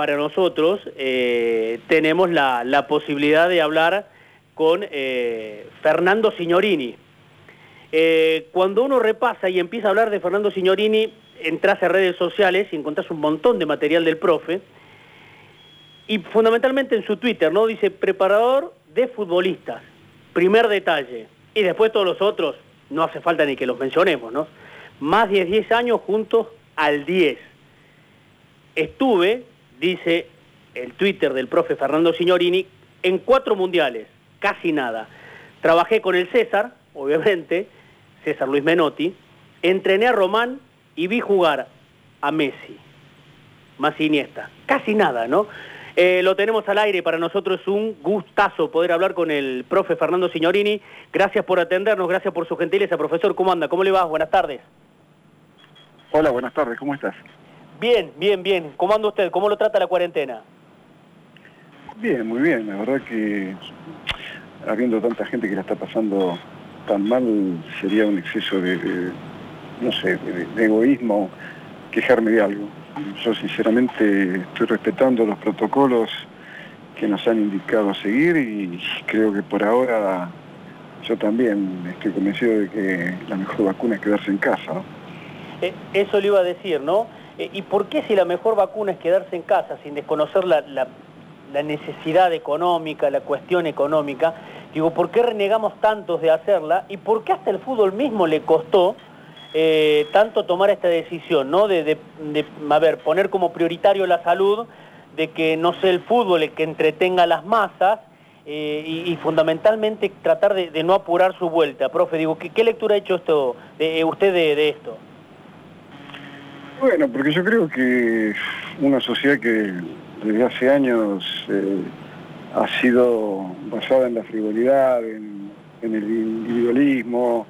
para nosotros eh, tenemos la, posibilidad de hablar con eh, Fernando Signorini. Eh, cuando uno repasa y empieza a hablar de Fernando Signorini, entras a redes sociales y encontrás un montón de material del profe, y fundamentalmente en su Twitter, ¿no? Dice preparador de futbolistas, primer detalle, y después todos los otros, no hace falta ni que los mencionemos, ¿no? Más de 10 años juntos al 10. Estuve, dice el Twitter del profe Fernando Signorini, en cuatro mundiales, casi nada. Trabajé con el César, obviamente, César Luis Menotti, entrené a Román y vi jugar a Messi, más Iniesta, casi nada, ¿no? Eh, lo tenemos al aire para nosotros es un gustazo poder hablar con el profe Fernando Signorini. Gracias por atendernos, gracias por su gentileza. Profesor, ¿cómo anda? ¿Cómo le va? Buenas tardes. Hola, buenas tardes, ¿cómo estás? Bien, bien, bien. ¿Cómo anda usted? ¿Cómo lo trata la cuarentena? Bien, muy bien. La verdad que habiendo tanta gente que la está pasando tan mal, sería un exceso de, no sé, de, egoísmo quejarme de algo. Yo sinceramente estoy respetando los protocolos que nos han indicado seguir y creo que por ahora yo también estoy convencido de que la mejor vacuna es quedarse en casa. Eh, eso le iba a decir, ¿no? Eh, ¿Y por qué si la mejor vacuna es quedarse en casa sin desconocer la, necesidad económica, la cuestión económica? Digo, ¿por qué renegamos tantos de hacerla? ¿Y por qué hasta el fútbol mismo le costó eh, tanto tomar esta decisión, ¿no? De, ver, poner como prioritario la salud, de que no sea el fútbol el que entretenga a las masas y, fundamentalmente tratar de, no apurar su vuelta. Profe, digo, ¿qué, lectura ha hecho esto, usted de esto? Bueno, porque yo creo que una sociedad que desde hace años eh, ha sido basada en la frivolidad, en, el individualismo,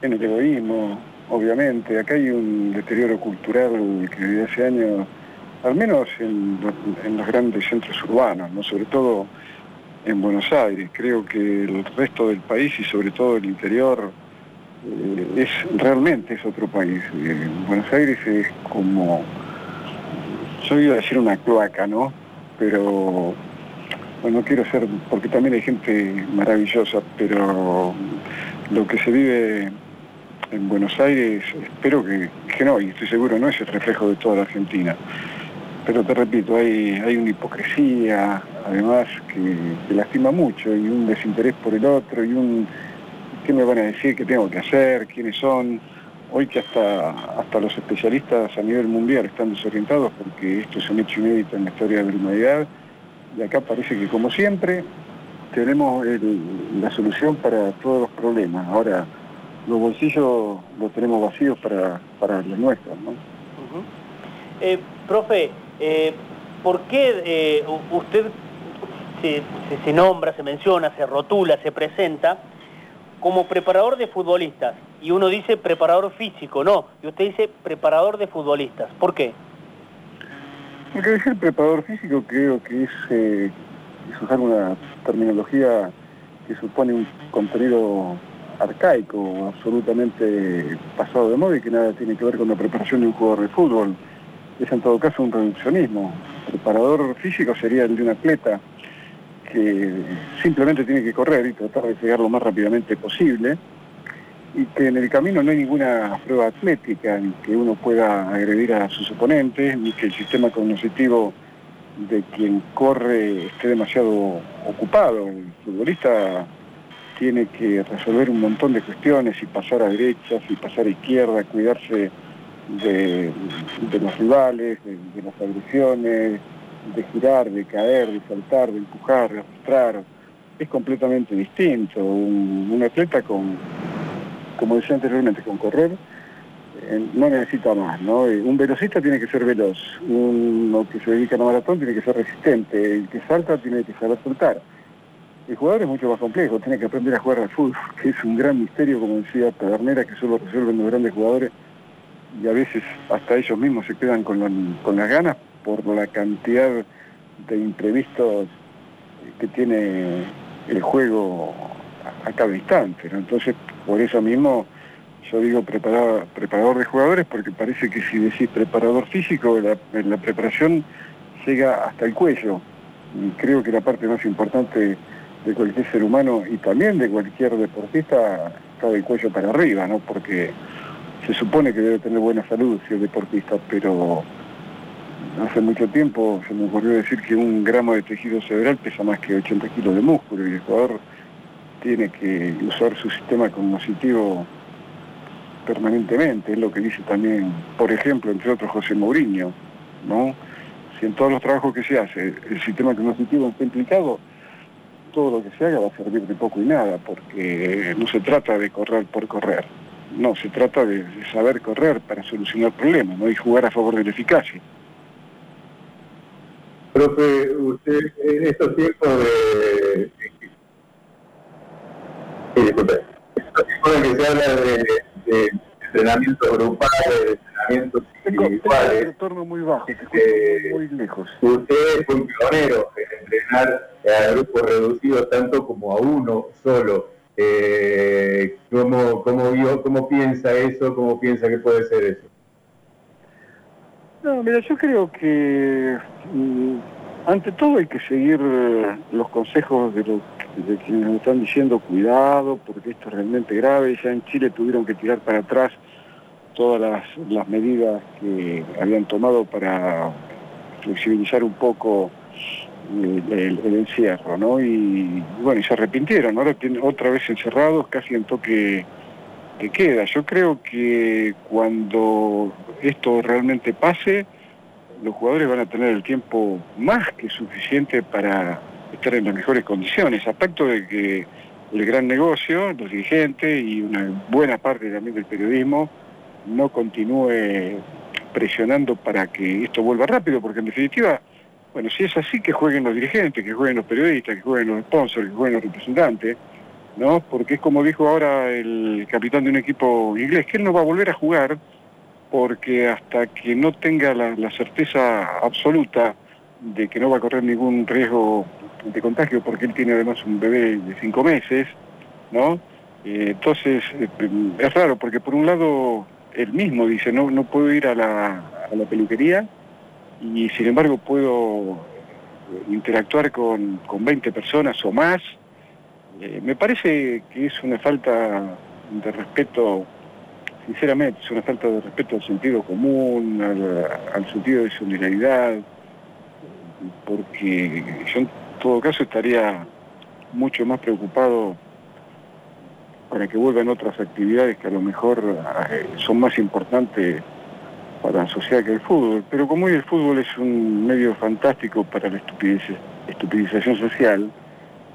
en el egoísmo, obviamente. Acá hay un deterioro cultural que desde hace años, al menos en, los grandes centros urbanos, ¿no? sobre todo en Buenos Aires. Creo que el resto del país y sobre todo el interior es realmente es otro país. Eh, Buenos Aires es como, yo iba a decir una cloaca, ¿no? Pero bueno, no quiero ser, porque también hay gente maravillosa, pero lo que se vive en Buenos Aires, espero que, no, y estoy seguro, no es el reflejo de toda la Argentina. Pero te repito, hay, hay una hipocresía, además, que, que lastima mucho, y un desinterés por el otro, y un qué me van a decir, qué tengo que hacer, quiénes son. Hoy que hasta, hasta los especialistas a nivel mundial están desorientados porque esto es un hecho inédito en la historia de la humanidad y acá parece que como siempre tenemos la solución para todos los problemas. Ahora, los bolsillos los tenemos vacíos para, para los nuestros. ¿no? Eh, profe, eh, ¿por qué eh, usted se nombra, se menciona, se rotula, se presenta como preparador de futbolistas. Y uno dice preparador físico, no. Y usted dice preparador de futbolistas. ¿Por qué? Porque decir preparador físico creo que es, eh, usar una terminología que supone un contenido arcaico, absolutamente pasado de moda y que nada tiene que ver con la preparación de un jugador de fútbol. Es en todo caso un reduccionismo. Preparador físico sería el de un atleta que simplemente tiene que correr y tratar de llegar lo más rápidamente posible y que en el camino no hay ninguna prueba atlética ni que uno pueda agredir a sus oponentes, ni que el sistema cognitivo de quien corre esté demasiado ocupado. El futbolista tiene que resolver un montón de cuestiones y pasar a derechas y pasar a izquierda, cuidarse de, los rivales, de las agresiones, de girar, de caer, de saltar, de empujar, de arrastrar, es completamente distinto. Un, atleta con, como decía anteriormente, con correr, eh, no necesita más, ¿no? Eh, un velocista tiene que ser veloz, uno que se dedica a la maratón tiene que ser resistente, el que salta tiene que saber saltar. El jugador es mucho más complejo, tiene que aprender a jugar al fútbol, que es un gran misterio, como decía Pedernera, que solo resuelven los grandes jugadores y a veces hasta ellos mismos se quedan con, con las ganas por la cantidad de imprevistos que tiene el juego a cada instante. Entonces, por eso mismo yo digo preparador, de jugadores, porque parece que si decís preparador físico, la, la preparación llega hasta el cuello. Y creo que la parte más importante de cualquier ser humano y también de cualquier deportista está del cuello para arriba, ¿no? Porque se supone que debe tener buena salud si es deportista, pero hace mucho tiempo se me ocurrió decir que un gramo de tejido cerebral pesa más que 80 kilos de músculo y el jugador tiene que usar su sistema cognitivo permanentemente, es lo que dice también, por ejemplo, entre otros José Mourinho, ¿no? Si en todos los trabajos que se hace el sistema cognitivo está implicado, todo lo que se haga va a servir de poco y nada, porque no se trata de correr por correr, no, se trata de, saber correr para solucionar problemas, ¿no? Y jugar a favor de la eficacia. Profe, usted en estos tiempos de... Sí, disculpe. Estos tiempos en que se habla de, de entrenamiento grupal, de entrenamientos individuales... Retorno muy bajo, te muy lejos. Usted fue un pionero en entrenar a grupos reducidos tanto como a uno solo. Eh, ¿cómo, cómo, vio, ¿Cómo piensa eso? ¿Cómo piensa que puede ser eso? No, mira, yo creo que mm, ante todo hay que seguir eh, los consejos de, los, de quienes nos están diciendo cuidado, porque esto es realmente grave. Ya en Chile tuvieron que tirar para atrás todas las, las medidas que habían tomado para flexibilizar un poco el, encierro, ¿no? Y, bueno, y se arrepintieron, ahora tienen otra vez encerrados, casi en toque que queda. Yo creo que cuando esto realmente pase, los jugadores van a tener el tiempo más que suficiente para estar en las mejores condiciones, a pacto de que el gran negocio, los dirigentes y una buena parte también del periodismo no continúe presionando para que esto vuelva rápido, porque en definitiva bueno, si es así, que jueguen los dirigentes, que jueguen los periodistas, que jueguen los sponsors, que jueguen los representantes, ¿no? Porque es como dijo ahora el capitán de un equipo inglés, que él no va a volver a jugar porque hasta que no tenga la, certeza absoluta de que no va a correr ningún riesgo de contagio, porque él tiene además un bebé de cinco meses, ¿no? Eh, entonces, eh, es raro, porque por un lado, él mismo dice, no, no puedo ir a la, a la peluquería, y sin embargo puedo interactuar con, con 20 personas o más. Eh, me parece que es una falta de respeto, sinceramente, es una falta de respeto al sentido común, al, sentido de solidaridad, porque yo en todo caso estaría mucho más preocupado para que vuelvan otras actividades que a lo mejor eh, son más importantes para la sociedad que el fútbol, pero como hoy el fútbol es un medio fantástico para la estupidización social,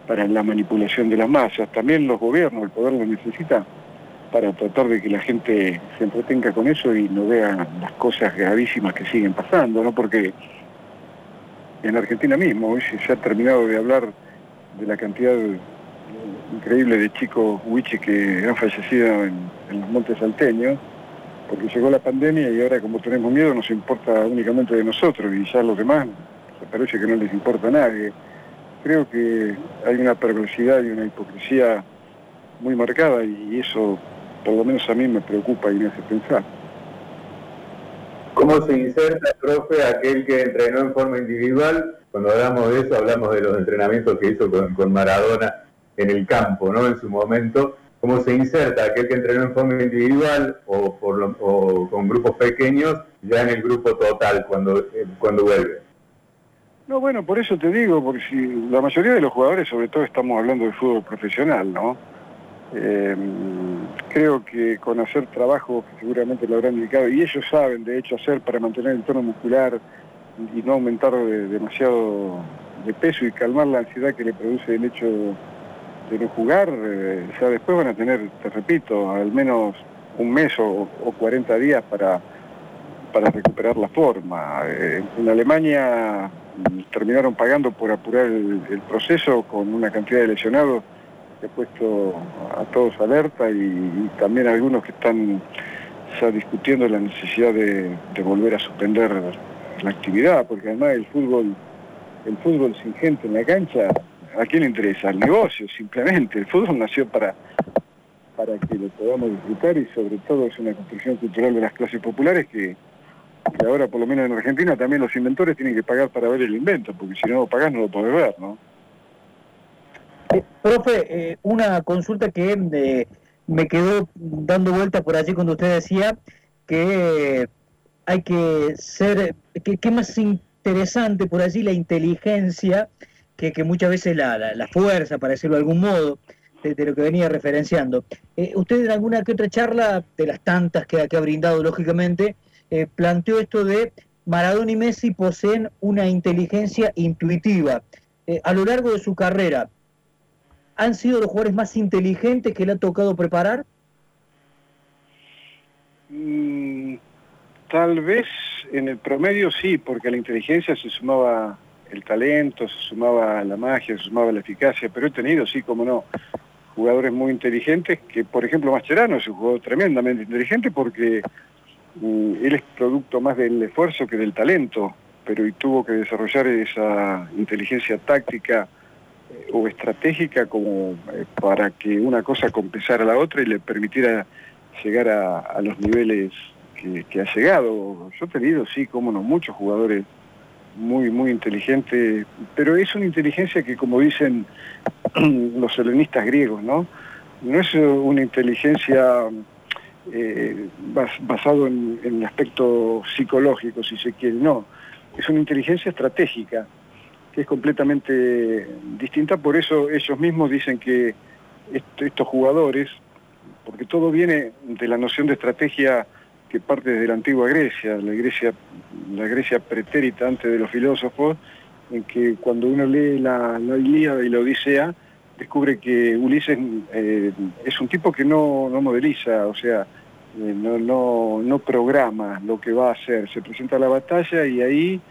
para la manipulación de las masas, también los gobiernos, el poder lo necesita para tratar de que la gente se entretenga con eso y no vea las cosas gravísimas que siguen pasando, ¿no? Porque en Argentina mismo, hoy se ha terminado de hablar de la cantidad increíble de chicos huiches que han fallecido en, los montes salteños, porque llegó la pandemia y ahora como tenemos miedo nos importa únicamente de nosotros y ya los demás parece que no les importa a nadie. Creo que hay una perversidad y una hipocresía muy marcada y eso por lo menos a mí me preocupa y me hace pensar. ¿Cómo se inserta, profe, aquel que entrenó en forma individual? Cuando hablamos de eso, hablamos de los entrenamientos que hizo con, Maradona en el campo, ¿no? En su momento cómo se inserta aquel que entrenó en forma individual o, con grupos pequeños ya en el grupo total cuando, eh, cuando vuelve. No, bueno, por eso te digo, porque si la mayoría de los jugadores, sobre todo estamos hablando de fútbol profesional, ¿no? Em, creo que con hacer trabajo que seguramente lo habrán indicado, y ellos saben de hecho hacer para mantener el tono muscular y no aumentar demasiado de peso y calmar la ansiedad que le produce el hecho de no jugar, eh, ya después van a tener, te repito, al menos un mes o, 40 días para, para recuperar la forma. Eh, en Alemania terminaron pagando por apurar el, proceso con una cantidad de lesionados que ha puesto a todos alerta y, también algunos que están ya discutiendo la necesidad de, volver a suspender la actividad, porque además el fútbol, el fútbol sin gente en la cancha ¿A quién le interesa? Al negocio, simplemente. El fútbol nació para, para que lo podamos disfrutar y sobre todo es una construcción cultural de las clases populares que, que ahora por lo menos en Argentina también los inventores tienen que pagar para ver el invento, porque si no lo pagás no lo podés ver, ¿no? Eh, profe, eh, una consulta que eh, me quedó dando vuelta por allí cuando usted decía que hay que ser, que, más interesante por allí la inteligencia que, que muchas veces la, la, fuerza, para decirlo de algún modo, de, lo que venía referenciando. usted en alguna que otra charla, de las tantas que, que ha brindado lógicamente, planteó esto de Maradona y Messi poseen una inteligencia intuitiva. a lo largo de su carrera, han sido los jugadores más inteligentes que le ha tocado preparar? Mm, tal vez en el promedio sí, porque a la inteligencia se sumaba el talento, se sumaba la magia, se sumaba la eficacia, pero he tenido, sí, como no, jugadores muy inteligentes, que por ejemplo Mascherano es un jugador tremendamente inteligente porque él es producto más del esfuerzo que del talento, pero y tuvo que desarrollar esa inteligencia táctica, o estratégica como eh, para que una cosa compensara a la otra y le permitiera llegar a, los niveles que, ha llegado. Yo he tenido, sí, como no, muchos jugadores muy, muy inteligentes, pero es una inteligencia que, como dicen los helenistas griegos, ¿no? No es una inteligencia eh, basado en, en el aspecto psicológico, si se quiere, no. Es una inteligencia estratégica es completamente distinta, por eso ellos mismos dicen que estos jugadores, porque todo viene de la noción de estrategia que parte desde la antigua Grecia, la Grecia, la Grecia pretérita antes de los filósofos, en que cuando uno lee la, la Ilíada y la Odisea, descubre que Ulises eh, es un tipo que no, modeliza, o sea, no, no, no programa lo que va a hacer, se presenta a la batalla y ahí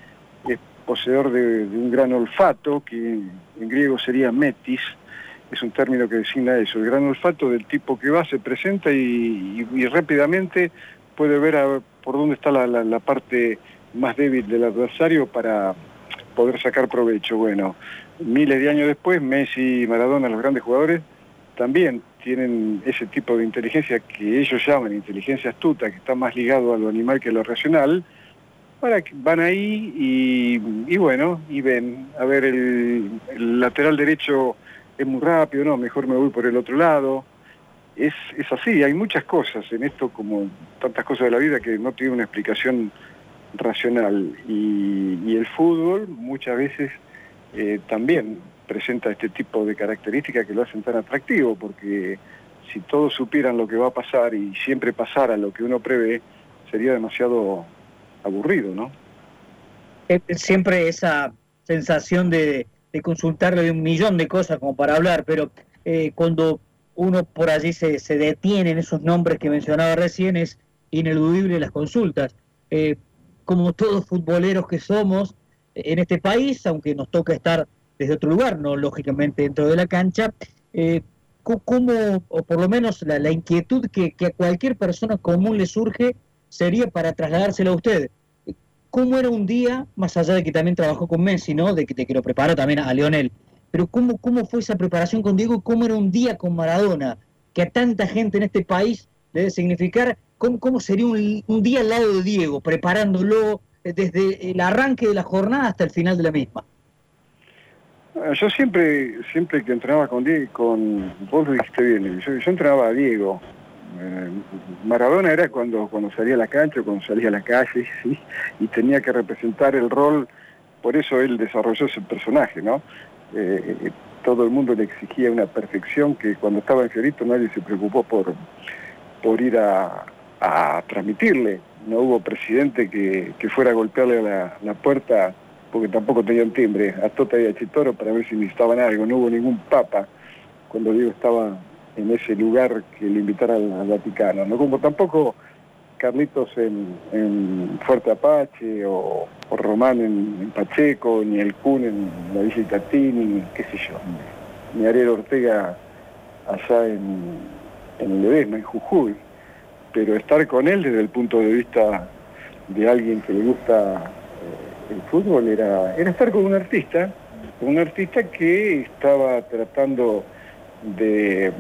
poseedor de, un gran olfato, que en griego sería metis, es un término que designa eso, el gran olfato del tipo que va, se presenta y, rápidamente puede ver por dónde está la, parte más débil del adversario para poder sacar provecho. Bueno, miles de años después, Messi y Maradona, los grandes jugadores, también tienen ese tipo de inteligencia que ellos llaman inteligencia astuta, que está más ligado a lo animal que a lo racional, para que van ahí y, bueno, y ven, a ver, el, lateral derecho es muy rápido, no, mejor me voy por el otro lado. Es, es así, hay muchas cosas en esto, como tantas cosas de la vida, que no tiene una explicación racional. Y, el fútbol muchas veces eh, también presenta este tipo de características que lo hacen tan atractivo, porque si todos supieran lo que va a pasar y siempre pasara lo que uno prevé, sería demasiado aburrido, ¿no? Siempre esa sensación de, consultarle de un millón de cosas como para hablar, pero eh, cuando uno por allí se, detiene en esos nombres que mencionaba recién, es ineludible las consultas. Eh, como todos futboleros que somos en este país, aunque nos toca estar desde otro lugar, no lógicamente dentro de la cancha, ¿cómo, o por lo menos la, inquietud que, a cualquier persona común le surge sería para trasladárselo a usted. ¿Cómo era un día, más allá de que también trabajó con Messi, ¿no? de, que, que lo preparó también a Leonel, pero ¿cómo, cómo fue esa preparación con Diego? ¿Cómo era un día con Maradona? Que a tanta gente en este país debe significar, ¿cómo, cómo sería un, un día al lado de Diego, preparándolo desde el arranque de la jornada hasta el final de la misma? Ah, yo siempre, siempre que entrenaba con Diego, con vos lo dijiste bien, yo, entrenaba a Diego, eh, Maradona era cuando, cuando salía a la cancha, cuando salía a la calle, y tenía que representar el rol, por eso él desarrolló ese personaje, ¿no? Eh, todo el mundo le exigía una perfección que cuando estaba en Fiorito nadie se preocupó por, por ir a, transmitirle. No hubo presidente que, fuera a golpearle a la, puerta porque tampoco tenían timbre, a Tota a Chitoro para ver si necesitaban algo. No hubo ningún papa cuando Diego estaba en ese lugar que le invitara al, Vaticano. ¿no? Como tampoco Carlitos en, Fuerte Apache o, Román en, Pacheco, ni el Kun en la Villa Itatini, qué sé yo, ni Ariel Ortega allá en, en Ledesma, en Jujuy. Pero estar con él desde el punto de vista de alguien que le gusta el fútbol era, era estar con un artista, un artista que estaba tratando de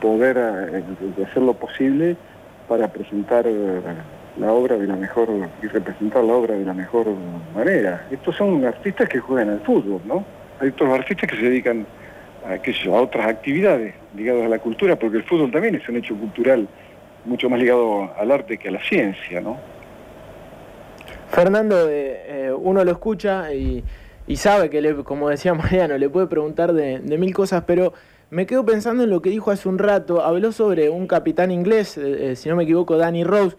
poder eh, hacer lo posible para presentar la obra de la mejor y representar la obra de la mejor manera. Estos son artistas que juegan al fútbol, ¿no? Hay otros artistas que se dedican a, a otras actividades ligadas a la cultura, porque el fútbol también es un hecho cultural mucho más ligado al arte que a la ciencia, ¿no? Fernando, eh, eh, uno lo escucha y, sabe que, como decía Mariano, le puede preguntar de, mil cosas, pero me quedo pensando en lo que dijo hace un rato. Habló sobre un capitán inglés, eh, si no me equivoco, Danny Rose,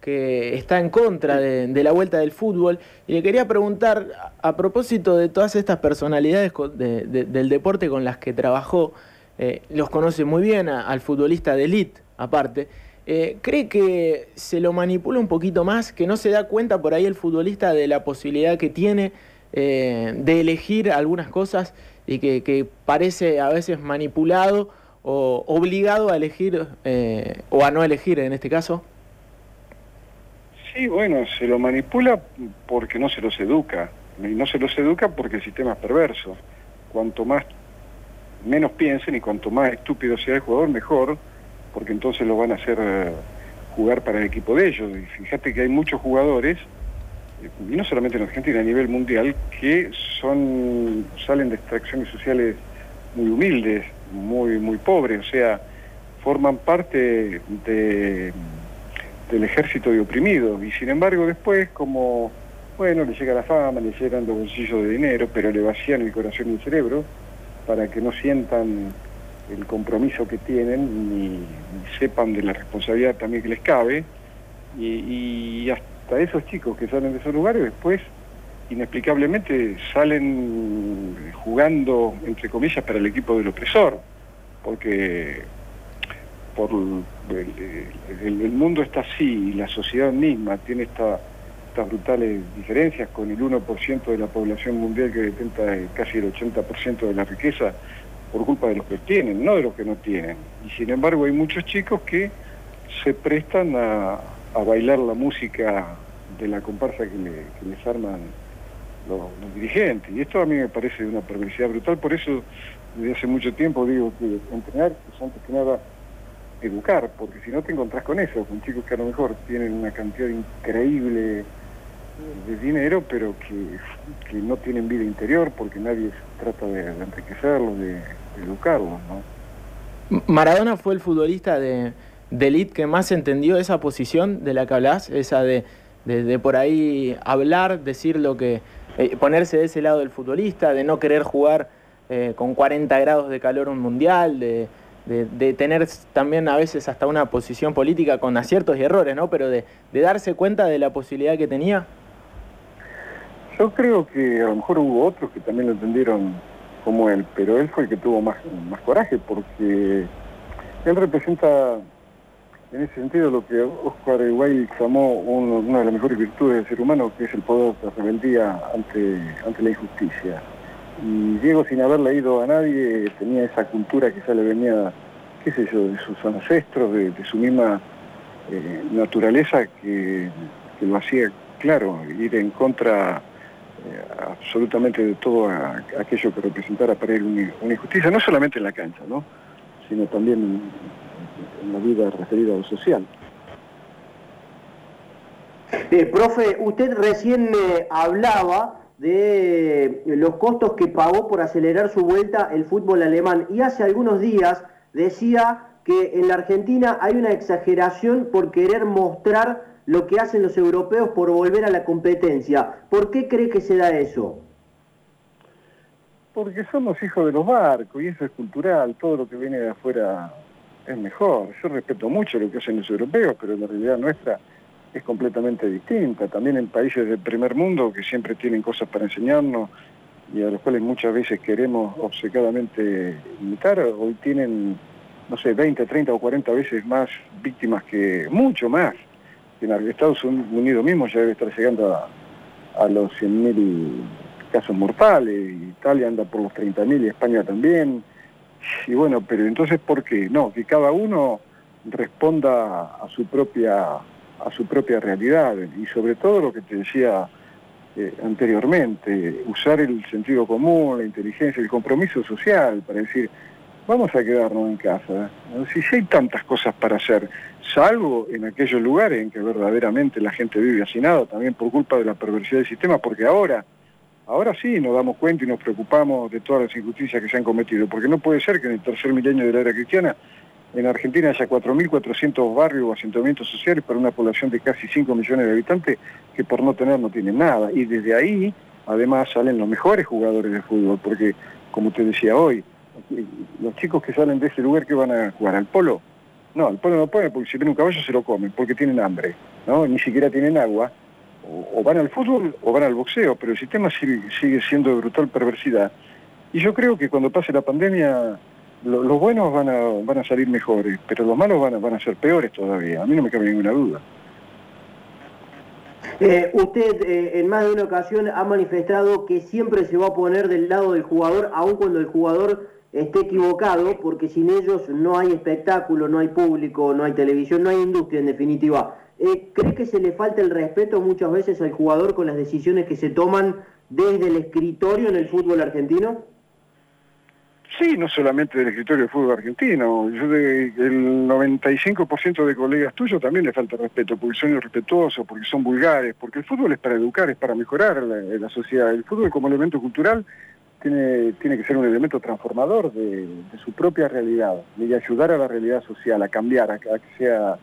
que está en contra de, la vuelta del fútbol. Y le quería preguntar, a propósito de todas estas personalidades del deporte con las que trabajó, los conoce muy bien al futbolista de elite, aparte. Eh, ¿Cree que se lo manipula un poquito más, que no se da cuenta por ahí el futbolista de la posibilidad que tiene eh, de elegir algunas cosas y que, parece a veces manipulado o obligado a elegir eh, o a no elegir en este caso? Sí, bueno, se lo manipula porque no se los educa. Y no se los educa porque el sistema es perverso. Cuanto más menos piensen y cuanto más estúpido sea el jugador, mejor porque entonces lo van a hacer eh, jugar para el equipo de ellos. Y fíjate que hay muchos jugadores, eh, y no solamente en Argentina, a nivel mundial, que son salen de extracciones sociales muy humildes, muy, muy pobres, o sea, forman parte de, del ejército de oprimidos. Y sin embargo después, como, bueno, le llega la fama, le llegan los bolsillos de dinero, pero le vacían el corazón y el cerebro para que no sientan el compromiso que tienen ni, sepan de la responsabilidad también que les cabe. Y, hasta esos chicos que salen de esos lugares después inexplicablemente salen jugando, entre comillas, para el equipo del opresor, porque por el, mundo está así y la sociedad misma tiene estas brutales diferencias con el 1% de la población mundial que detenta casi el 80% de la riqueza, por culpa de los que tienen, no de los que no tienen. Y sin embargo hay muchos chicos que se prestan a, bailar la música de la comparsa que, les arman los, dirigentes. Y esto a mí me parece una perversidad brutal, por eso desde hace mucho tiempo digo que entrenar es antes que nada educar, porque si no te encontrás con eso, con chicos que a lo mejor tienen una cantidad increíble de dinero, pero que, no tienen vida interior porque nadie trata de, enriquecerlos, de, educarlos. ¿no? Maradona fue el futbolista de, de elite que más entendió esa posición de la que hablas, esa de, de, por ahí hablar, decir lo que, eh, ponerse de ese lado del futbolista, de no querer jugar eh, con 40 grados de calor un mundial, de, de, tener también a veces hasta una posición política con aciertos y errores, ¿no? Pero de, darse cuenta de la posibilidad que tenía. Yo creo que a lo mejor hubo otros que también lo entendieron como él, pero él fue el que tuvo más, más coraje porque él representa en ese sentido lo que Oscar Wilde llamó una de las mejores virtudes del ser humano, que es el poder de rebeldía ante, ante la injusticia. Y Diego, sin haber leído a nadie, tenía esa cultura que ya le venía, qué sé yo, de sus ancestros, de, su misma eh, naturaleza, que, que, lo hacía, claro, ir en contra absolutamente de todo aquello que representara para él una, injusticia, no solamente en la cancha, ¿no? sino también en, la vida referida a lo social. Eh, profe, usted recién me hablaba de los costos que pagó por acelerar su vuelta el fútbol alemán y hace algunos días decía que en la Argentina hay una exageración por querer mostrar lo que hacen los europeos por volver a la competencia. ¿Por qué cree que se da eso? Porque somos hijos de los barcos y eso es cultural, todo lo que viene de afuera es mejor. Yo respeto mucho lo que hacen los europeos, pero la realidad nuestra es completamente distinta. También en países del primer mundo que siempre tienen cosas para enseñarnos y a los cuales muchas veces queremos obcecadamente imitar, hoy tienen, no sé, 20, 30 o 40 veces más víctimas que, mucho más Estados Unidos mismo ya debe estar llegando a, los 100.000 casos mortales, Italia anda por los 30.000 y España también. Y bueno, pero entonces, ¿por qué? No, que cada uno responda a su propia, a su propia realidad y sobre todo lo que te decía eh, anteriormente, usar el sentido común, la inteligencia, el compromiso social para decir, vamos a quedarnos en casa. Si hay tantas cosas para hacer, salvo en aquellos lugares en que verdaderamente la gente vive hacinado, también por culpa de la perversidad del sistema, porque ahora, ahora sí nos damos cuenta y nos preocupamos de todas las injusticias que se han cometido, porque no puede ser que en el tercer milenio de la era cristiana en Argentina haya 4.400 barrios o asentamientos sociales para una población de casi 5 millones de habitantes que por no tener no tienen nada. Y desde ahí, además, salen los mejores jugadores de fútbol, porque, como te decía hoy, los chicos que salen de ese lugar que van a jugar al polo, no, al polo no pueden porque si ven un caballo se lo comen, porque tienen hambre, ¿no? Ni siquiera tienen agua, o, van al fútbol o van al boxeo, pero el sistema sigue, siendo de brutal perversidad. Y yo creo que cuando pase la pandemia, los buenos van a, van a salir mejores, pero los malos van a, van a ser peores todavía, a mí no me cabe ninguna duda. Eh, usted eh, en más de una ocasión ha manifestado que siempre se va a poner del lado del jugador, aun cuando el jugador esté equivocado, porque sin ellos no hay espectáculo, no hay público, no hay televisión, no hay industria en definitiva. Eh, ¿Cree que se le falta el respeto muchas veces al jugador con las decisiones que se toman desde el escritorio en el fútbol argentino? Sí, no solamente del escritorio del fútbol argentino. Yo de, el 95% de colegas tuyos también le falta respeto, porque son irrespetuosos, porque son vulgares, porque el fútbol es para educar, es para mejorar la sociedad. El fútbol como elemento cultural tiene, tiene que ser un elemento transformador de, su propia realidad y ayudar a la realidad social a cambiar, a, que, sea,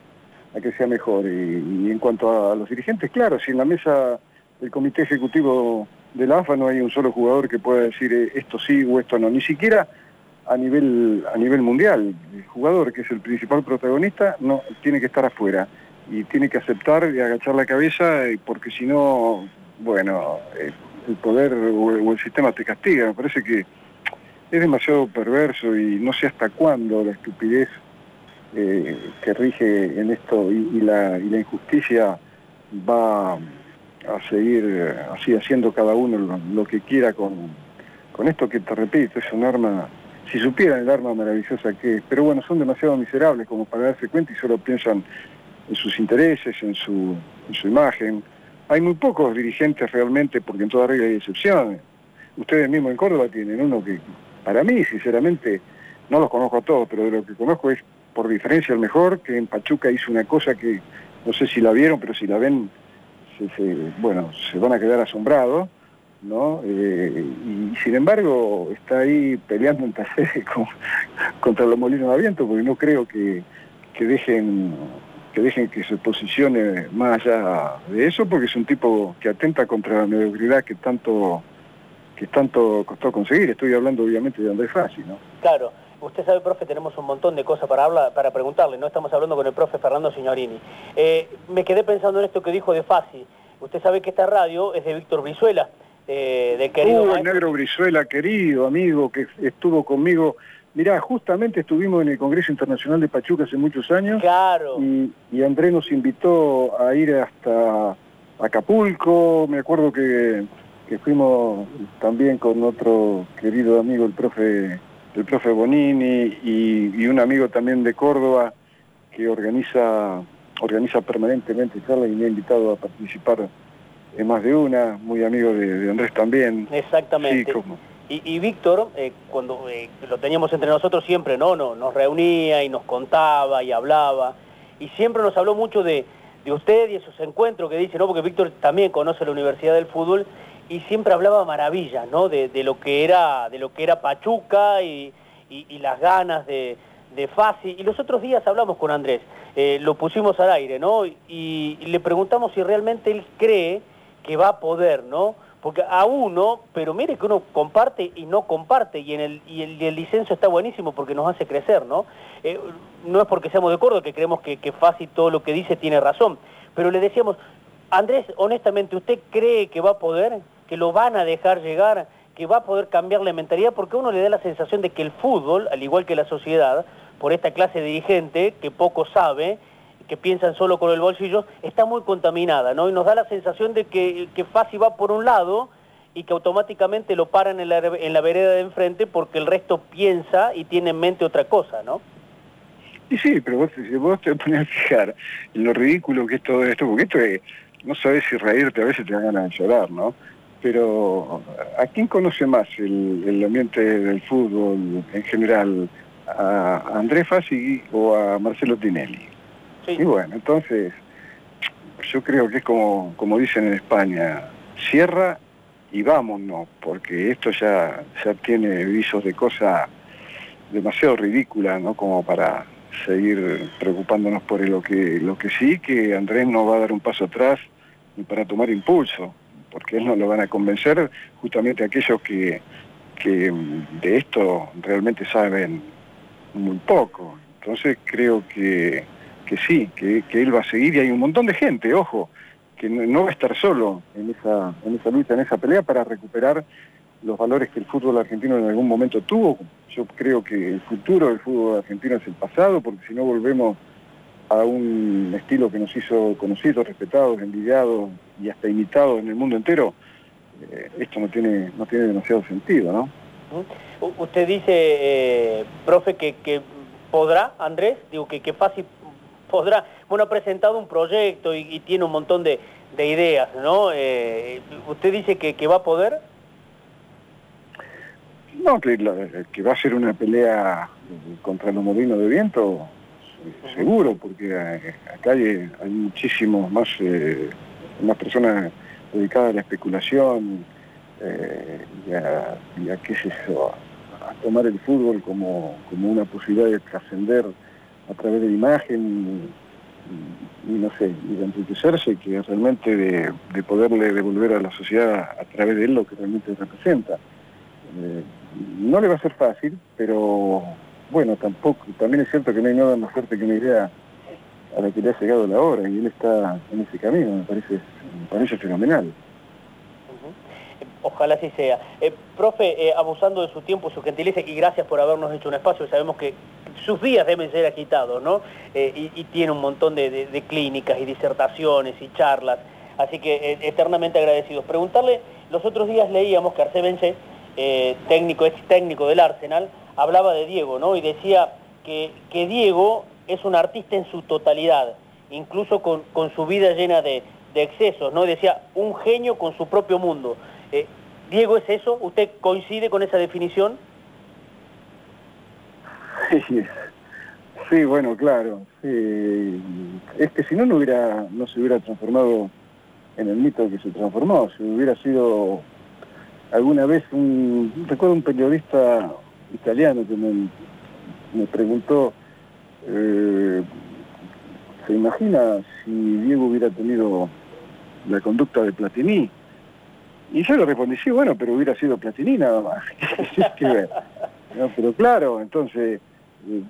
a que sea mejor. Y, en cuanto a, los dirigentes, claro, si en la mesa del comité ejecutivo de la AFA no hay un solo jugador que pueda decir eh, esto sí o esto no, ni siquiera a nivel, a nivel mundial. El jugador, que es el principal protagonista, no tiene que estar afuera y tiene que aceptar y agachar la cabeza eh, porque si no, bueno, eh, el poder o, el sistema te castiga. Me parece que es demasiado perverso y no sé hasta cuándo la estupidez eh, que rige en esto y, la, injusticia va a seguir eh, así haciendo cada uno lo, que quiera con, con esto que te repito, es un arma, si supieran el arma maravillosa que es, pero bueno, son demasiado miserables como para darse cuenta y solo piensan en sus intereses, en su, en su imagen, hay muy pocos dirigentes realmente, porque en toda regla hay excepciones. Ustedes mismos en Córdoba tienen uno que, para mí, sinceramente, no los conozco a todos, pero de lo que conozco es por diferencia el mejor, que en Pachuca hizo una cosa que, no sé si la vieron, pero si la ven, bueno, se van a quedar asombrados, ¿no? Eh, y sin embargo está ahí peleando en talleres contra los molinos de viento, porque no creo que, que dejen que dejen que se posicione más allá de eso, porque es un tipo que atenta contra la mediocridad que tanto que tanto costó conseguir. Estoy hablando obviamente de Andrés Fassi, ¿no? Claro. Usted sabe, profe, tenemos un montón de cosas para hablar, para preguntarle, ¿no? Estamos hablando con el profe Fernando Signorini. Eh, me quedé pensando en esto que dijo de Fassi. Usted sabe que esta radio es de Víctor Brizuela, eh, de querido... Uh, negro Brizuela, querido amigo, que estuvo conmigo Mirá, justamente estuvimos en el Congreso Internacional de Pachuca hace muchos años. Claro. Y, y Andrés nos invitó a ir hasta Acapulco. Me acuerdo que, fuimos también con otro querido amigo, el profe, el profe Bonini, y, un amigo también de Córdoba que organiza, organiza permanentemente charlas y me ha invitado a participar en más de una, muy amigo de, Andrés también. Exactamente. Y, Víctor, eh, cuando eh, lo teníamos entre nosotros siempre, ¿no? Nos, reunía y nos contaba y hablaba. Y siempre nos habló mucho de, usted y esos encuentros que dice, ¿no? Porque Víctor también conoce la Universidad del Fútbol y siempre hablaba maravillas, ¿no? De, lo que era, de lo que era Pachuca y, las ganas de, de Fasi. Y los otros días hablamos con Andrés, eh, lo pusimos al aire, ¿no? Y, y le preguntamos si realmente él cree que va a poder, ¿no? Porque a uno, pero mire que uno comparte y no comparte, y, el, y el, licencio está buenísimo porque nos hace crecer, ¿no? Eh, no es porque seamos de acuerdo, que creemos que, que Fácil todo lo que dice tiene razón, pero le decíamos, Andrés, honestamente, ¿usted cree que va a poder, que lo van a dejar llegar, que va a poder cambiar la mentalidad? Porque a uno le da la sensación de que el fútbol, al igual que la sociedad, por esta clase de dirigente que poco sabe, que piensan solo con el bolsillo, está muy contaminada, ¿no? Y nos da la sensación de que, que Fasi va por un lado y que automáticamente lo paran en la, en la vereda de enfrente porque el resto piensa y tiene en mente otra cosa, ¿no? Y sí, pero vos, te pones a fijar en lo ridículo que es todo esto, porque esto es, no sabes si reírte, a veces te dan ganas de llorar, ¿no? Pero ¿a quién conoce más el, el ambiente del fútbol en general? a Andrés Fassi o a Marcelo Tinelli. Y bueno, entonces yo creo que es como, como dicen en España, cierra y vámonos, porque esto ya, ya tiene visos de cosa demasiado ridícula, ¿no? Como para seguir preocupándonos por lo que, lo que sí, que Andrés no va a dar un paso atrás ni para tomar impulso, porque él no lo van a convencer justamente aquellos que, que de esto realmente saben muy poco. Entonces creo que, que sí, que, él va a seguir y hay un montón de gente, ojo, que no, va a estar solo en esa, en esa lucha, en esa pelea para recuperar los valores que el fútbol argentino en algún momento tuvo. Yo creo que el futuro del fútbol argentino es el pasado, porque si no volvemos a un estilo que nos hizo conocidos, respetados, envidiados y hasta imitados en el mundo entero, eh, esto no tiene, no tiene demasiado sentido, ¿no? Usted dice, eh, profe, que, que, podrá, Andrés, digo que, que fácil podrá, bueno, ha presentado un proyecto y, tiene un montón de, ideas, ¿no? Eh, ¿Usted dice que, va a poder? No, que, que va a ser una pelea contra los molinos de viento, seguro, porque eh, acá hay, muchísimos más, eh, más personas dedicadas a la especulación y, a, qué es eso, a, tomar el fútbol como, como una posibilidad de trascender a través de la imagen y, no sé, y de enriquecerse, que realmente de, poderle devolver a la sociedad a través de él lo que realmente representa. Eh, no le va a ser fácil, pero bueno, tampoco, también es cierto que no hay nada más fuerte que una idea a la que le ha llegado la hora y él está en ese camino, me parece, me parece fenomenal. Ojalá así sea. Eh, profe, eh, abusando de su tiempo, su gentileza, y gracias por habernos hecho un espacio, sabemos que sus días deben ser agitados, ¿no? Eh, y, tiene un montón de, clínicas y disertaciones y charlas, así que eternamente agradecidos. Preguntarle, los otros días leíamos que Arce técnico, ex técnico del Arsenal, hablaba de Diego, ¿no? Y decía que, Diego es un artista en su totalidad, incluso con, su vida llena de, excesos, ¿no? Decía, un genio con su propio mundo. ¿Diego es eso? ¿Usted coincide con esa definición? Sí, bueno, claro. Es que si no, no, hubiera, no se hubiera transformado en el mito que se transformó. Si hubiera sido alguna vez un... Recuerdo un periodista italiano que me, preguntó, eh, ¿se imagina si Diego hubiera tenido la conducta de Platini? Y yo le respondí, sí, bueno, pero hubiera sido Platini nada más. pero claro, entonces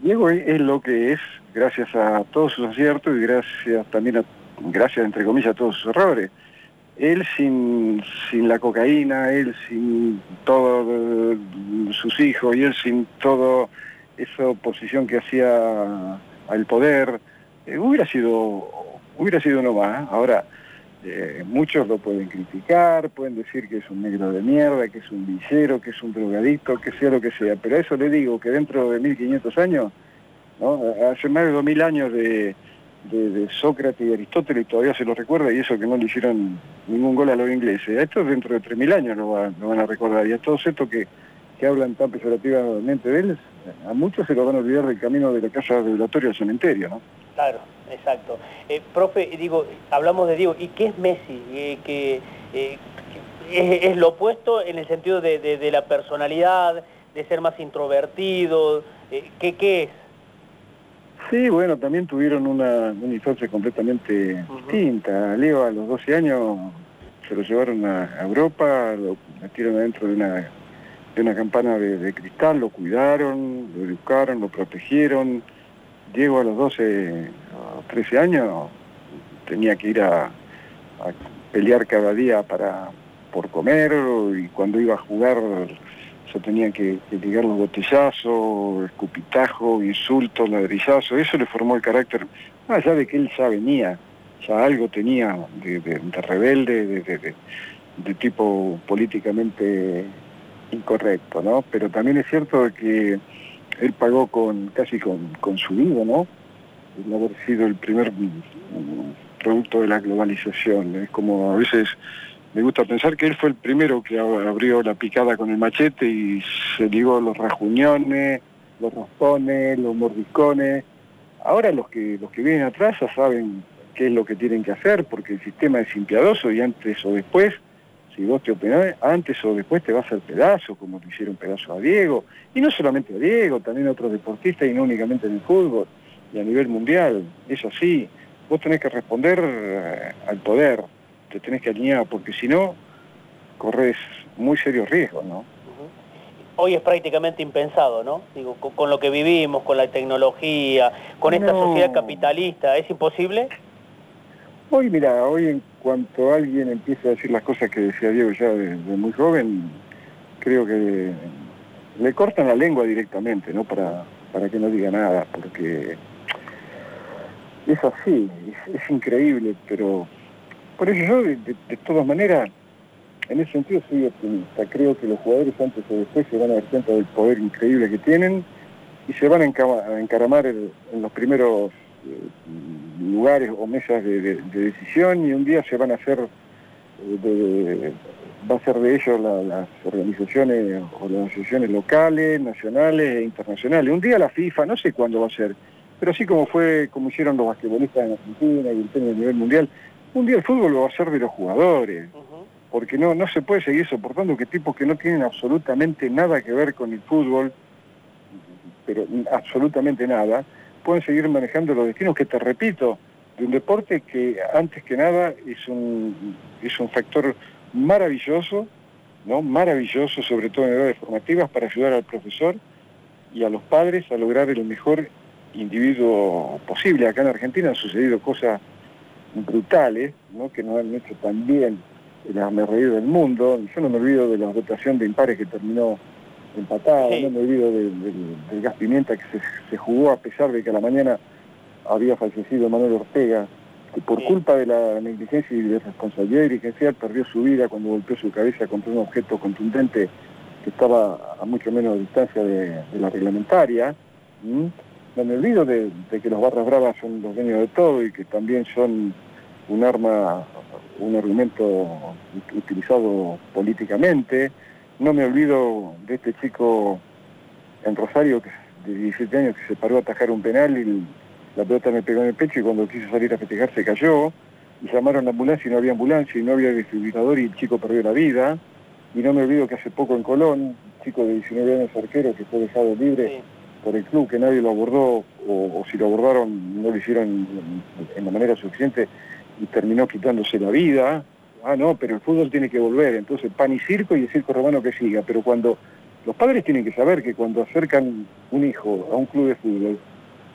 Diego es lo que es gracias a todos sus aciertos y gracias también a, gracias entre comillas a todos sus errores. Él sin, sin la cocaína, él sin todos sus hijos y él sin toda esa oposición que hacía al poder, eh, hubiera sido hubiera sido uno más. Ahora, eh, muchos lo pueden criticar, pueden decir que es un negro de mierda, que es un villero, que es un drogadicto, que sea lo que sea, pero a eso le digo que dentro de 1500 años, hace más de 2000 años de, Sócrates y Aristóteles todavía se lo recuerda y eso que no le hicieron ningún gol a los ingleses. A estos dentro de 3000 años lo, van a recordar y a todos estos que, que hablan tan pejorativamente de él, a muchos se lo van a olvidar del camino de la casa violatoria al cementerio, ¿no? Claro, exacto. Eh, profe, digo, hablamos de Diego, ¿y qué es Messi? Eh, que eh, es, lo opuesto en el sentido de, la personalidad, de ser más introvertido, ¿qué, ¿qué, es? Sí, bueno, también tuvieron una, una infancia completamente distinta. Leo a los 12 años se lo llevaron a Europa, lo metieron adentro de una, de una campana de, de cristal, lo cuidaron, lo educaron, lo protegieron, Diego a los 12 o 13 años tenía que ir a, pelear cada día para por comer y cuando iba a jugar se tenía que, ligar los botellazos, escupitajos, insultos, ladrillazos, eso le formó el carácter, más allá de que él ya venía, ya algo tenía de, rebelde, de, de, tipo políticamente incorrecto, ¿no? Pero también es cierto que él pagó con casi con, su vida, ¿no? El haber sido el primer producto de la globalización. Es como a veces me gusta pensar que él fue el primero que abrió la picada con el machete y se ligó los rajuñones, los raspones, los mordiscones. Ahora los que, los que vienen atrás ya saben qué es lo que tienen que hacer, porque el sistema es impiadoso y antes o después, si vos te opinás, antes o después te va a hacer pedazo, como te hicieron pedazo a Diego, y no solamente a Diego, también a otros deportistas y no únicamente en el fútbol, y a nivel mundial, es así. Vos tenés que responder eh, al poder, te tenés que alinear, porque si no, corres muy serios riesgos, ¿no? Hoy es prácticamente impensado, ¿no? Digo, con, lo que vivimos, con la tecnología, con esta sociedad capitalista, ¿es imposible? Hoy, mira, hoy en cuanto alguien empieza a decir las cosas que decía Diego ya de, muy joven, creo que le cortan la lengua directamente, ¿no? Para, para que no diga nada, porque es así, es, increíble, pero por eso yo, de, todas maneras, en ese sentido soy optimista. Creo que los jugadores antes o después se van a dar cuenta del poder increíble que tienen y se van a encaramar en los primeros eh, lugares o mesas de, decisión y un día se van a hacer, eh, va a ser de ellos las organizaciones o las asociaciones locales, nacionales e internacionales. Un día la FIFA, no sé cuándo va a ser, pero así como fue, como hicieron los basquetbolistas en Argentina y el tenis a nivel mundial, un día el fútbol lo va a ser de los jugadores. Porque no, no se puede seguir soportando que tipos que no tienen absolutamente nada que ver con el fútbol, pero absolutamente nada, pueden seguir manejando los destinos que te repito, de un deporte que antes que nada es un, es un factor maravilloso, ¿no? maravilloso, sobre todo en edades formativas, para ayudar al profesor y a los padres a lograr el mejor individuo posible. Acá en Argentina han sucedido cosas brutales, ¿no? que no han hecho tan bien el reído del mundo. Yo no me olvido de la votación de impares que terminó empatado, no me olvido del gas pimienta que se, jugó a pesar de que a la mañana había fallecido Manuel Ortega, que por culpa de la negligencia y de responsabilidad dirigencial perdió su vida cuando golpeó su cabeza contra un objeto contundente que estaba a mucho menos distancia de, la reglamentaria. No me olvido de, que los barras bravas son los dueños de todo y que también son un arma, un argumento utilizado políticamente. No me olvido de este chico en Rosario de 17 años que se paró a atajar un penal y la pelota me pegó en el pecho y cuando quiso salir a festejar se cayó y llamaron a la ambulancia y no había ambulancia y no había distribuidor y el chico perdió la vida. Y no me olvido que hace poco en Colón, un chico de 19 años arquero que fue dejado libre por el club, que nadie lo abordó o, si lo abordaron no lo hicieron en la manera suficiente y terminó quitándose la vida. Ah, no, pero el fútbol tiene que volver, entonces pan y circo y el circo romano que siga. Pero cuando los padres tienen que saber que cuando acercan un hijo a un club de fútbol,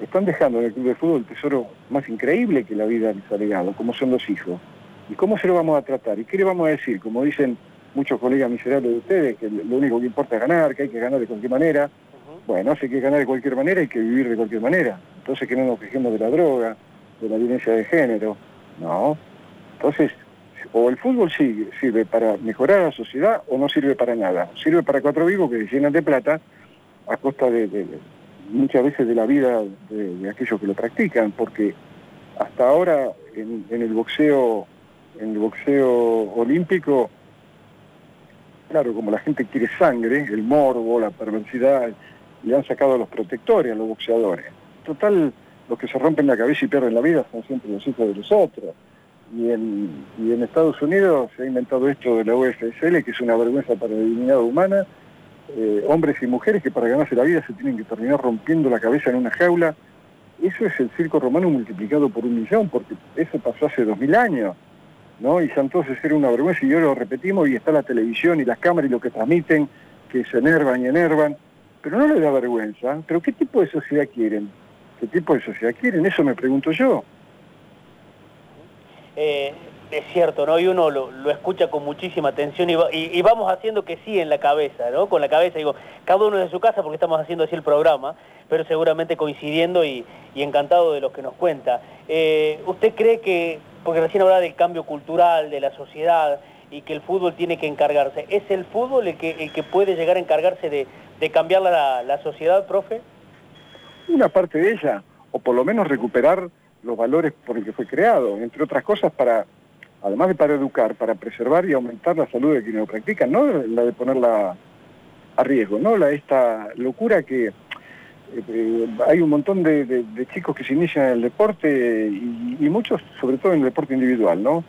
están dejando en el club de fútbol el tesoro más increíble que la vida les ha legado, como son los hijos. ¿Y cómo se lo vamos a tratar? ¿Y qué le vamos a decir? Como dicen muchos colegas miserables de ustedes, que lo único que importa es ganar, que hay que ganar de cualquier manera. Bueno, hay que ganar de cualquier manera, hay que vivir de cualquier manera. Entonces que no nos quejemos de la droga, de la violencia de género, no. Entonces, o el fútbol sirve para mejorar la sociedad o no sirve para nada. Sirve para cuatro vivos que se llenan de plata a costa de, muchas veces de la vida de, aquellos que lo practican, porque hasta ahora en, el boxeo, en el boxeo olímpico, claro, como la gente quiere sangre, el morbo, la perversidad, le han sacado a los protectores a los boxeadores. Total, los que se rompen la cabeza y pierden la vida son siempre los hijos de los otros. Y en, en Estados Unidos se ha inventado esto de la UFSL, que es una vergüenza para la dignidad humana, eh, hombres y mujeres que para ganarse la vida se tienen que terminar rompiendo la cabeza en una jaula. Eso es el circo romano multiplicado por un millón, porque eso pasó hace dos mil años. ¿no? Y entonces era una vergüenza y yo lo repetimos y está la televisión y las cámaras y lo que transmiten, que se enervan y enervan, pero no les da vergüenza. ¿Pero qué tipo de sociedad quieren? ¿Qué tipo de sociedad quieren? Eso me pregunto yo. Eh, es cierto, ¿no? Y uno lo, escucha con muchísima atención y, vamos haciendo que sí en la cabeza, ¿no? Con la cabeza, digo, cada uno de su casa porque estamos haciendo así el programa, pero seguramente coincidiendo y, encantado de lo que nos cuenta. Eh, ¿Usted cree que, porque recién hablaba del cambio cultural, de la sociedad y que el fútbol tiene que encargarse, ¿es el fútbol el que, puede llegar a encargarse de, cambiar la, sociedad, profe? Una parte de ella, o por lo menos recuperar los valores por el que fue creado, entre otras cosas para, además de para educar, para preservar y aumentar la salud de quienes lo practican, no la de ponerla a riesgo, no la esta locura que eh, hay un montón de, chicos que se inician en el deporte y, muchos, sobre todo en el deporte individual, ¿no?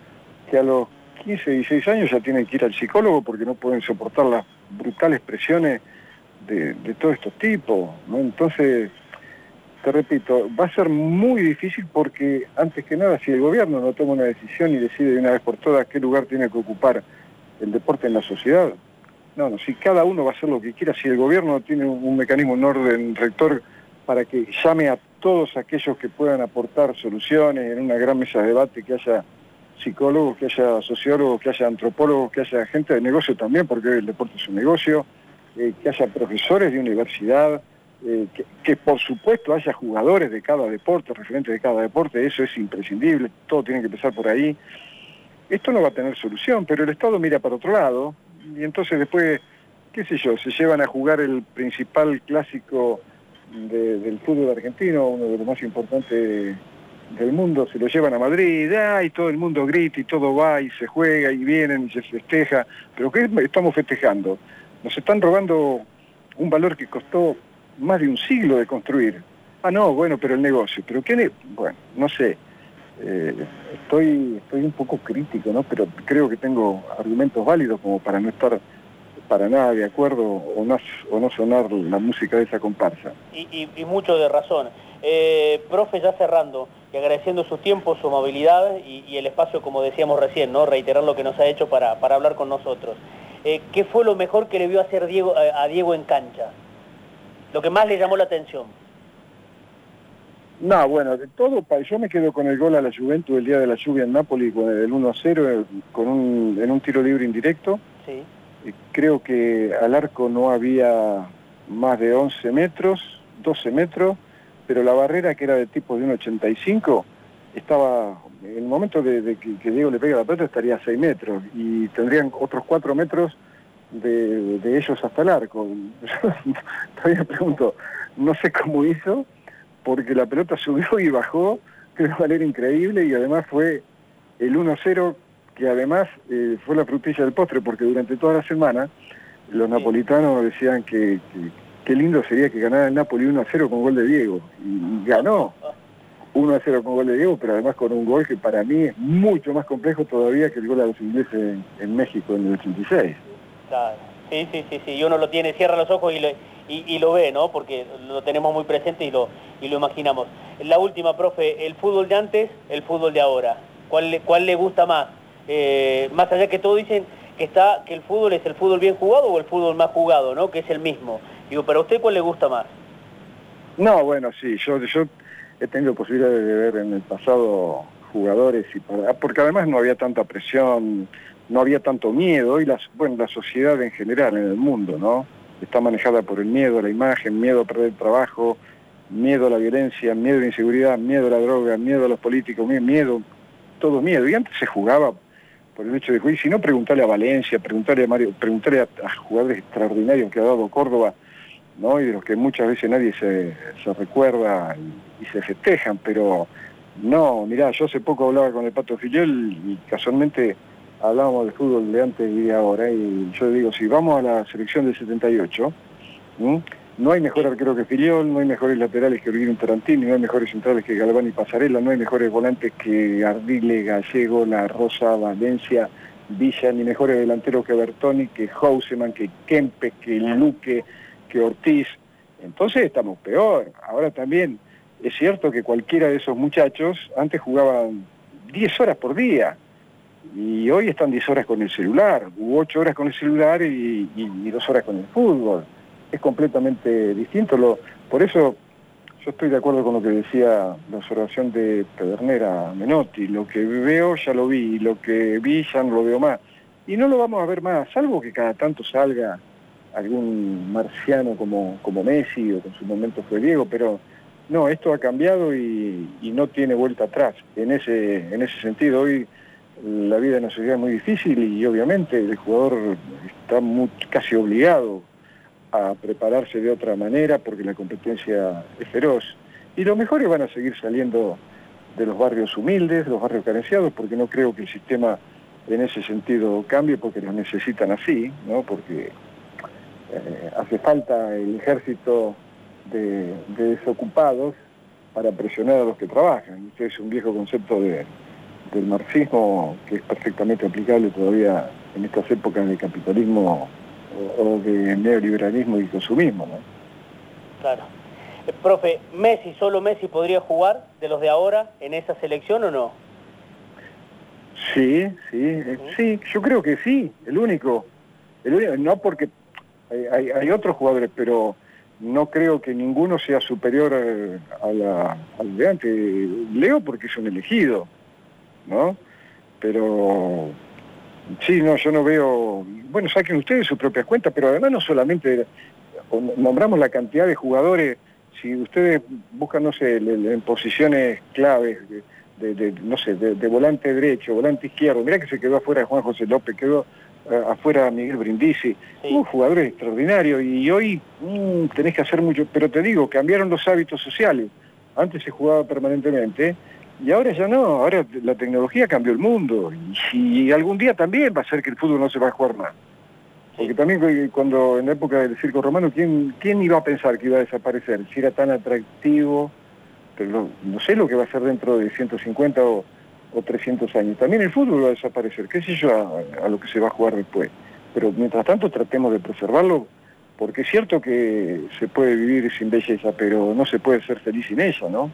Que a los 15, 16 años ya tienen que ir al psicólogo porque no pueden soportar las brutales presiones de, todos estos tipos, ¿no? Entonces, te repito, va a ser muy difícil porque, antes que nada, si el gobierno no toma una decisión y decide de una vez por todas qué lugar tiene que ocupar el deporte en la sociedad, no, no, si cada uno va a hacer lo que quiera, si el gobierno tiene un, mecanismo, un orden rector para que llame a todos aquellos que puedan aportar soluciones en una gran mesa de debate, que haya psicólogos, que haya sociólogos, que haya antropólogos, que haya gente de negocio también, porque el deporte es un negocio, eh, que haya profesores de universidad, eh, que, por supuesto haya jugadores de cada deporte, referentes de cada deporte, eso es imprescindible, todo tiene que empezar por ahí. Esto no va a tener solución, pero el Estado mira para otro lado, y entonces después, qué sé yo, se llevan a jugar el principal clásico del fútbol argentino, uno de los más importantes del mundo, se lo llevan a Madrid, y todo el mundo grita y todo va y se juega y vienen y se festeja, pero ¿qué estamos festejando? Nos están robando un valor que costó más de un siglo de construir. Ah, no, bueno, pero el negocio, pero ¿qué? Bueno, no sé. Eh, estoy, estoy un poco crítico, ¿no? Pero creo que tengo argumentos válidos como para no estar para nada de acuerdo o no, o no sonar la música de esa comparsa. Y, mucho de razón. Eh, profe, ya cerrando, y agradeciendo su tiempo, su movilidad y, el espacio, como decíamos recién, ¿no? reiterar lo que nos ha hecho para, hablar con nosotros. Eh, ¿Qué fue lo mejor que le vio hacer Diego, a Diego en cancha? Lo que más le llamó la atención. No, bueno, de todo, yo me quedo con el gol a la Juventus el día de la lluvia en Nápoles, con el 1-0 con un, en un tiro libre indirecto. Sí. Creo que al arco no había más de 11 metros, 12 metros, pero la barrera que era de tipo de 1,85 estaba, en el momento de, que, Diego le pega la pelota estaría a 6 metros y tendrían otros 4 metros de, de ellos hasta el arco. todavía pregunto, no sé cómo hizo, porque la pelota subió y bajó de una manera increíble y además fue el 1-0 que además eh, fue la frutilla del postre porque durante toda la semana los napolitanos decían que, qué lindo sería que ganara el Napoli 1-0 con gol de Diego y, ganó 1-0 con gol de Diego pero además con un gol que para mí es mucho más complejo todavía que el gol a los ingleses en, México en el 86. Sí, sí, sí, sí, y uno lo tiene, cierra los ojos y lo ve, ¿no? Porque lo tenemos muy presente y lo, imaginamos. La última, profe, el fútbol de antes, el fútbol de ahora. ¿Cuál le, cuál le gusta más? Eh, más allá que todos dicen que, está, que el fútbol es el fútbol bien jugado o el fútbol más jugado, ¿no? Que es el mismo. Digo, ¿para usted cuál le gusta más? No, bueno, sí, yo, yo he tenido posibilidad de ver en el pasado jugadores y porque además no había tanta presión, no había tanto miedo y las, bueno, la sociedad en general en el mundo, ¿no? está manejada por el miedo a la imagen, miedo a perder el trabajo, miedo a la violencia, miedo a la inseguridad, miedo a la droga, miedo a los políticos, miedo, todo miedo. Y antes se jugaba por el hecho de y si no, preguntarle a Valencia, preguntarle a Mario, preguntarle a, jugadores extraordinarios que ha dado Córdoba, ¿no? y de los que muchas veces nadie se, recuerda y, se festejan, pero no, mirá, yo hace poco hablaba con el Pato Filiol y casualmente hablábamos de fútbol de antes y de ahora, y yo digo, si vamos a la selección del 78, no hay mejor arquero que Filiol, no hay mejores laterales que Urguín Tarantini, no hay mejores centrales que Galván y Pasarela, no hay mejores volantes que Ardile, Gallego, La Rosa, Valencia, Villa, ni mejores delanteros que Bertoni, que Houseman, que Kempe, que Luque, que Ortiz. Entonces estamos peor. Ahora también es cierto que cualquiera de esos muchachos antes jugaban 10 horas por día y hoy están 10 horas con el celular, u 8 horas con el celular y, y, 2 horas con el fútbol. Es completamente distinto. Lo, por eso yo estoy de acuerdo con lo que decía la observación de Pedernera Menotti. Lo que veo ya lo vi, lo que vi ya no lo veo más. Y no lo vamos a ver más, salvo que cada tanto salga algún marciano como, como Messi o con su momento fue Diego, pero no, esto ha cambiado y, y no tiene vuelta atrás. En ese, en ese sentido, hoy la vida en la sociedad es muy difícil y obviamente el jugador está casi obligado a prepararse de otra manera porque la competencia es feroz. Y los mejores van a seguir saliendo de los barrios humildes, los barrios carenciados, porque no creo que el sistema en ese sentido cambie porque los necesitan así, ¿no? porque eh, hace falta el ejército de, desocupados para presionar a los que trabajan. Este es un viejo concepto de, del marxismo que es perfectamente aplicable todavía en estas épocas de capitalismo o, de neoliberalismo y consumismo. ¿no? Claro. Eh, profe, Messi, solo Messi podría jugar de los de ahora en esa selección o no? Sí, sí, eh, sí, yo creo que sí, el único. El único no porque hay, hay, otros jugadores, pero no creo que ninguno sea superior a, la, al de antes. Leo porque es un elegido, ¿no? Pero sí, no, yo no veo, bueno, saquen ustedes sus propias cuentas, pero además no solamente nombramos la cantidad de jugadores, si ustedes buscan, no sé, en posiciones claves, de, no sé, de, volante derecho, volante izquierdo, mirá que se quedó afuera Juan José López, quedó afuera Miguel Brindisi, un jugador extraordinario y hoy mm, tenés que hacer mucho, pero te digo, cambiaron los hábitos sociales, antes se jugaba permanentemente y ahora ya no, ahora la tecnología cambió el mundo y, algún día también va a ser que el fútbol no se va a jugar más. Porque también cuando en la época del circo romano, ¿quién, ¿quién iba a pensar que iba a desaparecer? Si era tan atractivo, pero no, sé lo que va a ser dentro de 150 o, 300 años. También el fútbol va a desaparecer, qué sé yo, a, a, lo que se va a jugar después. Pero mientras tanto tratemos de preservarlo, porque es cierto que se puede vivir sin belleza, pero no se puede ser feliz sin ella, ¿no?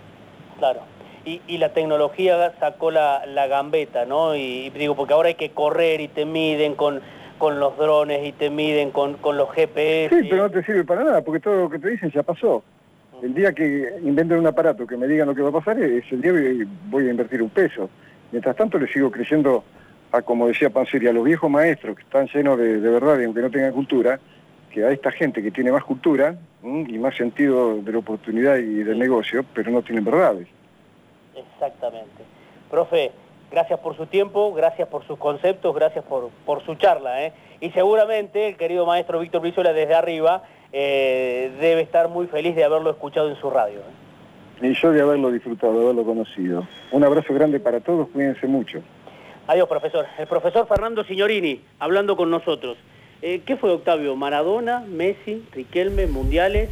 Claro y, la tecnología sacó la, gambeta, ¿no? Y, digo, porque ahora hay que correr y te miden con, con los drones y te miden con, los GPS. Sí, pero no te sirve para nada, porque todo lo que te dicen ya pasó. El día que inventen un aparato que me digan lo que va a pasar, es el día que voy a invertir un peso. Mientras tanto le sigo creyendo a, como decía Panseri, a los viejos maestros que están llenos de, verdad y aunque no tengan cultura, que a esta gente que tiene más cultura y más sentido de la oportunidad y del negocio, pero no tienen verdades. Exactamente. Profe, gracias por su tiempo, gracias por sus conceptos, gracias por, por su charla. ¿eh? Y seguramente el querido maestro Víctor Brizuela desde arriba eh, debe estar muy feliz de haberlo escuchado en su radio. ¿eh? Y yo de haberlo disfrutado, de haberlo conocido. Un abrazo grande para todos, cuídense mucho. Adiós, profesor. El profesor Fernando Signorini, hablando con nosotros. Eh, ¿Qué fue, Octavio? ¿Maradona, Messi, Riquelme, Mundiales?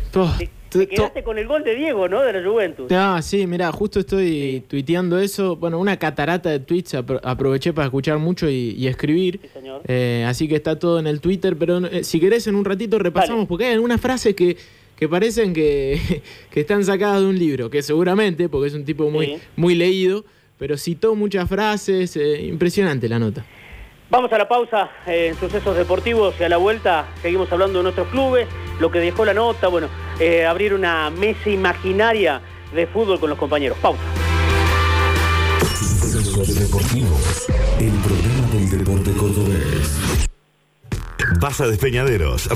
Te quedaste con el gol de Diego, ¿no? De la Juventus. Ah, sí, mira, justo estoy tuiteando eso. Bueno, una catarata de tweets aproveché para escuchar mucho y, escribir. Sí, señor. Eh, así que está todo en el Twitter, pero eh, si querés en un ratito repasamos, porque hay algunas frases que, que parecen que, que, están sacadas de un libro, que seguramente, porque es un tipo muy, muy leído, pero citó muchas frases, eh, impresionante la nota. Vamos a la pausa en sucesos deportivos y a la vuelta seguimos hablando de nuestros clubes, lo que dejó la nota, bueno, eh, abrir una mesa imaginaria de fútbol con los compañeros. Pausa. Deportivos, el programa del deporte cordobés. Baja de Peñaderos.